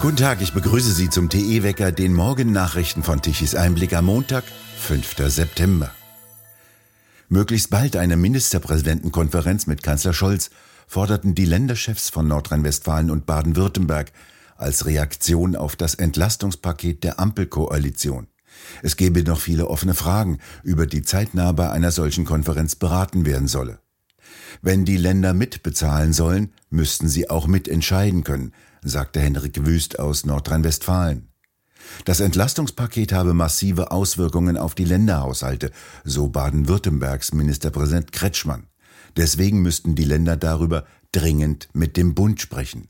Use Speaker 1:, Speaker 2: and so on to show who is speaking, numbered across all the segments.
Speaker 1: Guten Tag, ich begrüße Sie zum TE-Wecker, den Morgennachrichten von Tichys Einblick am Montag, 5. September. Möglichst bald eine Ministerpräsidentenkonferenz mit Kanzler Scholz forderten die Länderchefs von Nordrhein-Westfalen und Baden-Württemberg als Reaktion auf das Entlastungspaket der Ampelkoalition. Es gebe noch viele offene Fragen, über die zeitnah bei einer solchen Konferenz beraten werden solle. Wenn die Länder mitbezahlen sollen, müssten sie auch mitentscheiden können, sagte Henrik Wüst aus Nordrhein-Westfalen. Das Entlastungspaket habe massive Auswirkungen auf die Länderhaushalte, so Baden-Württembergs Ministerpräsident Kretschmann. Deswegen müssten die Länder darüber dringend mit dem Bund sprechen.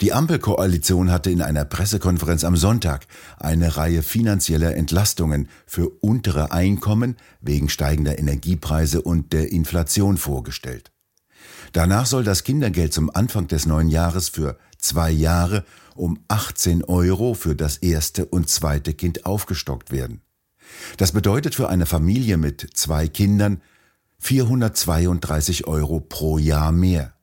Speaker 1: Die Ampelkoalition hatte in einer Pressekonferenz am Sonntag eine Reihe finanzieller Entlastungen für untere Einkommen wegen steigender Energiepreise und der Inflation vorgestellt. Danach soll das Kindergeld zum Anfang des neuen Jahres für zwei Jahre um 18 Euro für das erste und zweite Kind aufgestockt werden. Das bedeutet für eine Familie mit zwei Kindern 432 Euro pro Jahr mehr.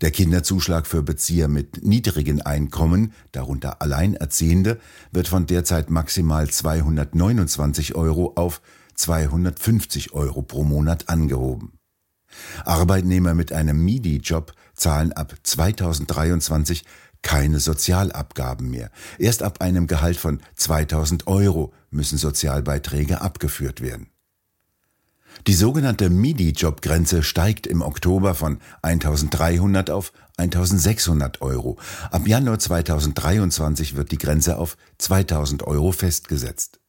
Speaker 1: Der Kinderzuschlag für Bezieher mit niedrigen Einkommen, darunter Alleinerziehende, wird von derzeit maximal 229 Euro auf 250 Euro pro Monat angehoben. Arbeitnehmer mit einem MIDI-Job zahlen ab 2023 keine Sozialabgaben mehr. Erst ab einem Gehalt von 2000 Euro müssen Sozialbeiträge abgeführt werden. Die sogenannte MIDI-Jobgrenze steigt im Oktober von 1300 auf 1600 Euro. Ab Januar 2023 wird die Grenze auf 2000 Euro festgesetzt.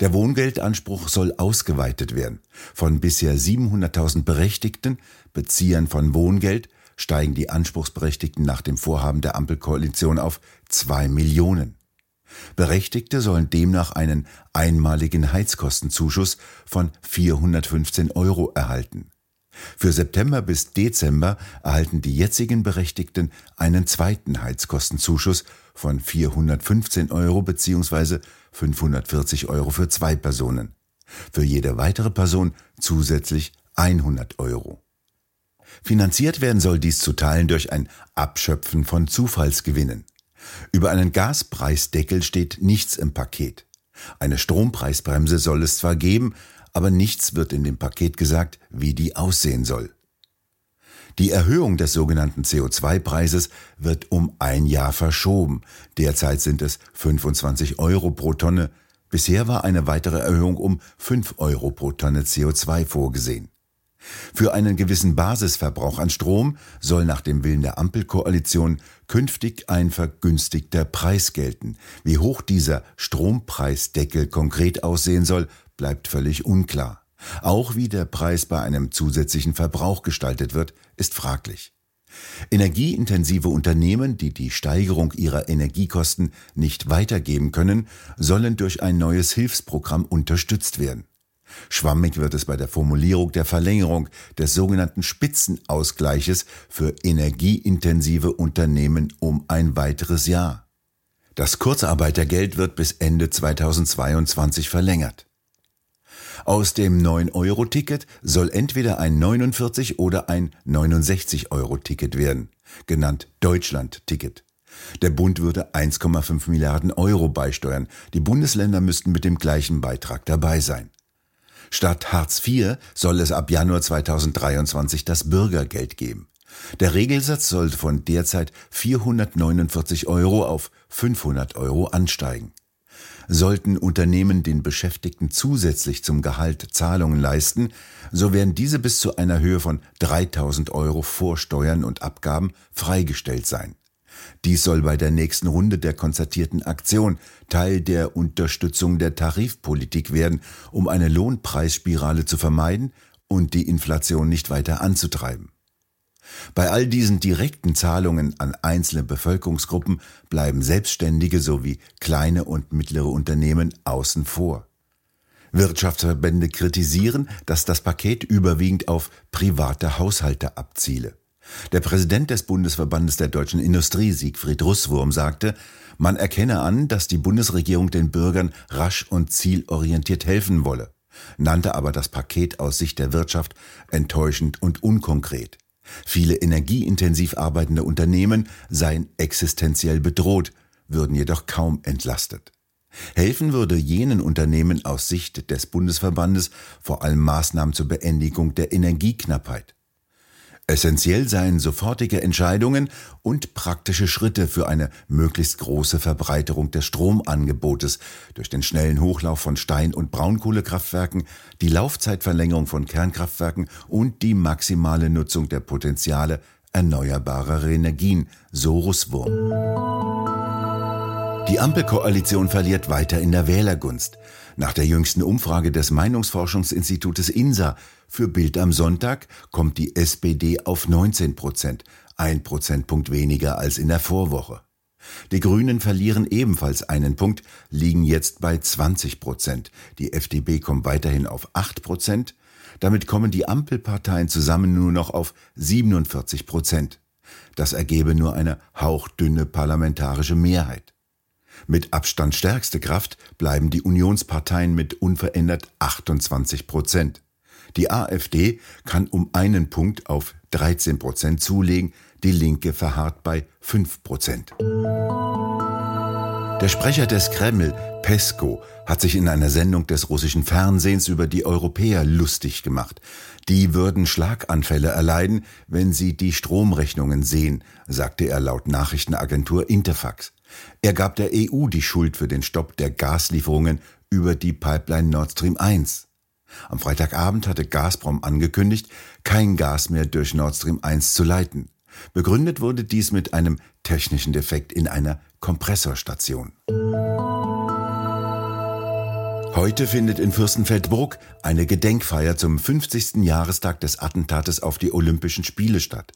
Speaker 1: Der Wohngeldanspruch soll ausgeweitet werden. Von bisher 700.000 Berechtigten, Beziehern von Wohngeld, steigen die Anspruchsberechtigten nach dem Vorhaben der Ampelkoalition auf zwei Millionen. Berechtigte sollen demnach einen einmaligen Heizkostenzuschuss von 415 Euro erhalten. Für September bis Dezember erhalten die jetzigen Berechtigten einen zweiten Heizkostenzuschuss von 415 Euro bzw. 540 Euro für zwei Personen. Für jede weitere Person zusätzlich 100 Euro. Finanziert werden soll dies zu Teilen durch ein Abschöpfen von Zufallsgewinnen. Über einen Gaspreisdeckel steht nichts im Paket. Eine Strompreisbremse soll es zwar geben, aber nichts wird in dem Paket gesagt, wie die aussehen soll. Die Erhöhung des sogenannten CO2-Preises wird um ein Jahr verschoben. Derzeit sind es 25 Euro pro Tonne. Bisher war eine weitere Erhöhung um 5 Euro pro Tonne CO2 vorgesehen. Für einen gewissen Basisverbrauch an Strom soll nach dem Willen der Ampelkoalition künftig ein vergünstigter Preis gelten. Wie hoch dieser Strompreisdeckel konkret aussehen soll, bleibt völlig unklar. Auch wie der Preis bei einem zusätzlichen Verbrauch gestaltet wird, ist fraglich. Energieintensive Unternehmen, die die Steigerung ihrer Energiekosten nicht weitergeben können, sollen durch ein neues Hilfsprogramm unterstützt werden. Schwammig wird es bei der Formulierung der Verlängerung des sogenannten Spitzenausgleiches für energieintensive Unternehmen um ein weiteres Jahr. Das Kurzarbeitergeld wird bis Ende 2022 verlängert. Aus dem 9-Euro-Ticket soll entweder ein 49 oder ein 69-Euro-Ticket werden, genannt Deutschland-Ticket. Der Bund würde 1,5 Milliarden Euro beisteuern. Die Bundesländer müssten mit dem gleichen Beitrag dabei sein. Statt Hartz IV soll es ab Januar 2023 das Bürgergeld geben. Der Regelsatz soll von derzeit 449 Euro auf 500 Euro ansteigen. Sollten Unternehmen den Beschäftigten zusätzlich zum Gehalt Zahlungen leisten, so werden diese bis zu einer Höhe von 3000 Euro vor Steuern und Abgaben freigestellt sein. Dies soll bei der nächsten Runde der konzertierten Aktion Teil der Unterstützung der Tarifpolitik werden, um eine Lohnpreisspirale zu vermeiden und die Inflation nicht weiter anzutreiben. Bei all diesen direkten Zahlungen an einzelne Bevölkerungsgruppen bleiben Selbstständige sowie kleine und mittlere Unternehmen außen vor. Wirtschaftsverbände kritisieren, dass das Paket überwiegend auf private Haushalte abziele. Der Präsident des Bundesverbandes der deutschen Industrie, Siegfried Russwurm, sagte, man erkenne an, dass die Bundesregierung den Bürgern rasch und zielorientiert helfen wolle, nannte aber das Paket aus Sicht der Wirtschaft enttäuschend und unkonkret. Viele energieintensiv arbeitende Unternehmen seien existenziell bedroht, würden jedoch kaum entlastet. Helfen würde jenen Unternehmen aus Sicht des Bundesverbandes vor allem Maßnahmen zur Beendigung der Energieknappheit. Essentiell seien sofortige Entscheidungen und praktische Schritte für eine möglichst große Verbreiterung des Stromangebotes durch den schnellen Hochlauf von Stein- und Braunkohlekraftwerken, die Laufzeitverlängerung von Kernkraftwerken und die maximale Nutzung der Potenziale erneuerbarer Energien, so Russwurm. Die Ampelkoalition verliert weiter in der Wählergunst. Nach der jüngsten Umfrage des Meinungsforschungsinstitutes INSA für Bild am Sonntag kommt die SPD auf 19 Prozent, ein Prozentpunkt weniger als in der Vorwoche. Die Grünen verlieren ebenfalls einen Punkt, liegen jetzt bei 20 Prozent. Die FDP kommt weiterhin auf 8 Prozent. Damit kommen die Ampelparteien zusammen nur noch auf 47 Prozent. Das ergebe nur eine hauchdünne parlamentarische Mehrheit. Mit Abstand stärkste Kraft bleiben die Unionsparteien mit unverändert 28 Prozent. Die AfD kann um einen Punkt auf 13 Prozent zulegen, die Linke verharrt bei 5 Prozent. Der Sprecher des Kreml, Pesko, hat sich in einer Sendung des russischen Fernsehens über die Europäer lustig gemacht. Die würden Schlaganfälle erleiden, wenn sie die Stromrechnungen sehen, sagte er laut Nachrichtenagentur Interfax. Er gab der EU die Schuld für den Stopp der Gaslieferungen über die Pipeline Nord Stream 1. Am Freitagabend hatte Gazprom angekündigt, kein Gas mehr durch Nord Stream 1 zu leiten. Begründet wurde dies mit einem technischen Defekt in einer Kompressorstation. Heute findet in Fürstenfeldbruck eine Gedenkfeier zum 50. Jahrestag des Attentates auf die Olympischen Spiele statt.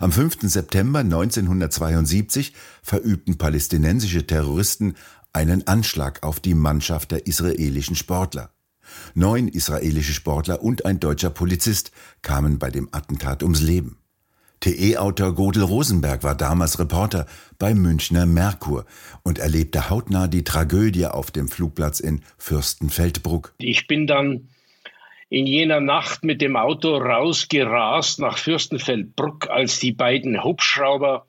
Speaker 1: Am 5. September 1972 verübten palästinensische Terroristen einen Anschlag auf die Mannschaft der israelischen Sportler. Neun israelische Sportler und ein deutscher Polizist kamen bei dem Attentat ums Leben. TE-Autor Godel Rosenberg war damals Reporter bei Münchner Merkur und erlebte hautnah die Tragödie auf dem Flugplatz in Fürstenfeldbruck.
Speaker 2: Ich bin dann in jener Nacht mit dem Auto rausgerast nach Fürstenfeldbruck, als die beiden Hubschrauber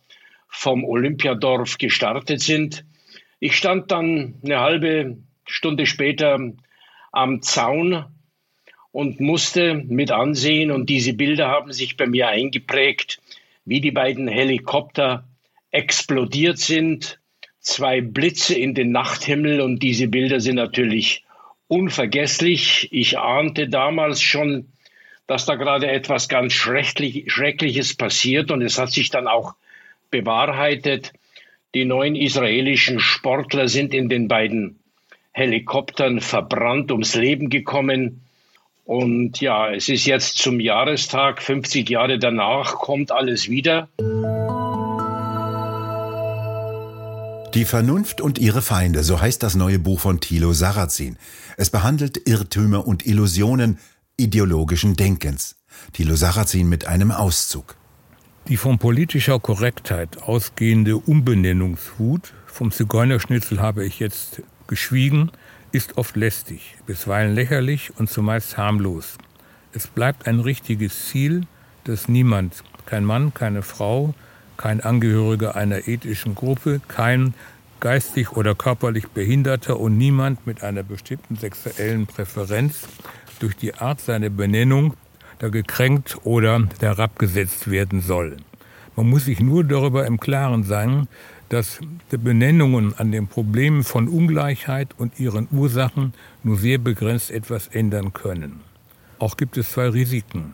Speaker 2: vom Olympiadorf gestartet sind. Ich stand dann eine halbe Stunde später am Zaun und musste mit ansehen, und diese Bilder haben sich bei mir eingeprägt, wie die beiden Helikopter explodiert sind, zwei Blitze in den Nachthimmel, und diese Bilder sind natürlich unvergesslich. Ich ahnte damals schon, dass da gerade etwas ganz Schreckliches passiert und es hat sich dann auch bewahrheitet. Die neun israelischen Sportler sind in den beiden Helikoptern verbrannt ums Leben gekommen. Und ja, es ist jetzt zum Jahrestag, 50 Jahre danach, kommt alles wieder.
Speaker 1: Die Vernunft und ihre Feinde, so heißt das neue Buch von Thilo Sarrazin. Es behandelt Irrtümer und Illusionen ideologischen Denkens. Thilo Sarrazin mit einem Auszug.
Speaker 3: Die von politischer Korrektheit ausgehende Umbenennungswut, vom Zigeunerschnitzel habe ich jetzt geschwiegen, ist oft lästig, bisweilen lächerlich und zumeist harmlos. Es bleibt ein richtiges Ziel, das niemand, kein Mann, keine Frau, kein Angehöriger einer ethischen Gruppe, kein geistig oder körperlich Behinderter und niemand mit einer bestimmten sexuellen Präferenz durch die Art seiner Benennung da gekränkt oder herabgesetzt werden soll. Man muss sich nur darüber im Klaren sein, dass die Benennungen an den Problemen von Ungleichheit und ihren Ursachen nur sehr begrenzt etwas ändern können. Auch gibt es zwei Risiken.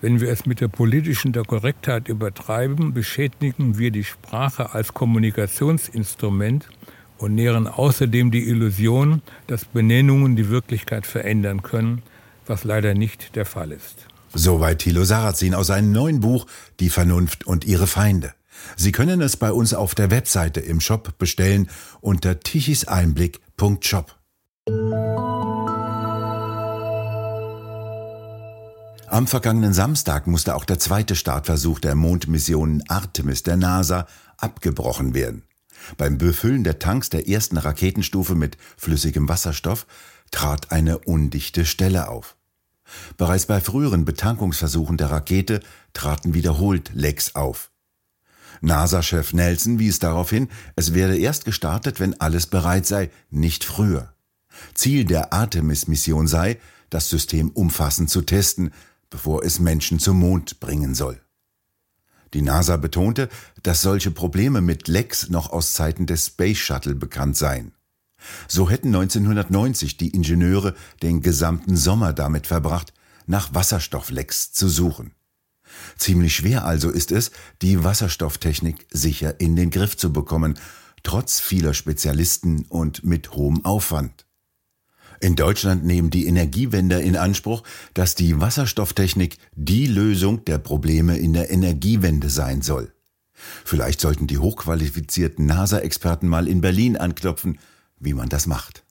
Speaker 3: Wenn wir es mit der politischen der Korrektheit übertreiben, beschädigen wir die Sprache als Kommunikationsinstrument und nähren außerdem die Illusion, dass Benennungen die Wirklichkeit verändern können, was leider nicht der Fall ist.
Speaker 1: Soweit Thilo Sarrazin aus seinem neuen Buch Die Vernunft und ihre Feinde. Sie können es bei uns auf der Webseite im Shop bestellen unter tichiseinblick.shop. Am vergangenen Samstag musste auch der zweite Startversuch der Mondmission Artemis der NASA abgebrochen werden. Beim Befüllen der Tanks der ersten Raketenstufe mit flüssigem Wasserstoff trat eine undichte Stelle auf. Bereits bei früheren Betankungsversuchen der Rakete traten wiederholt Lecks auf. NASA-Chef Nelson wies darauf hin, es werde erst gestartet, wenn alles bereit sei, nicht früher. Ziel der Artemis-Mission sei, das System umfassend zu testen, bevor es Menschen zum Mond bringen soll. Die NASA betonte, dass solche Probleme mit Lecks noch aus Zeiten des Space Shuttle bekannt seien. So hätten 1990 die Ingenieure den gesamten Sommer damit verbracht, nach Wasserstofflecks zu suchen. Ziemlich schwer also ist es, die Wasserstofftechnik sicher in den Griff zu bekommen, trotz vieler Spezialisten und mit hohem Aufwand. In Deutschland nehmen die Energiewender in Anspruch, dass die Wasserstofftechnik die Lösung der Probleme in der Energiewende sein soll. Vielleicht sollten die hochqualifizierten NASA-Experten mal in Berlin anklopfen, wie man das macht.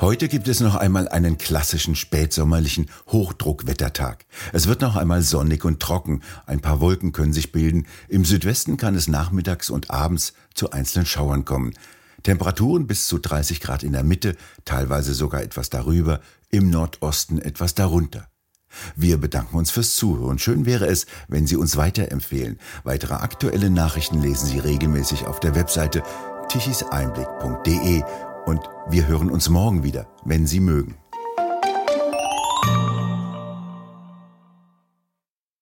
Speaker 1: Heute gibt es noch einmal einen klassischen spätsommerlichen Hochdruckwettertag. Es wird noch einmal sonnig und trocken, ein paar Wolken können sich bilden, im Südwesten kann es nachmittags und abends zu einzelnen Schauern kommen. Temperaturen bis zu 30 Grad in der Mitte, teilweise sogar etwas darüber, im Nordosten etwas darunter. Wir bedanken uns fürs Zuhören. Schön wäre es, wenn Sie uns weiterempfehlen. Weitere aktuelle Nachrichten lesen Sie regelmäßig auf der Webseite tichiseinblick.de und wir hören uns morgen wieder, wenn Sie mögen.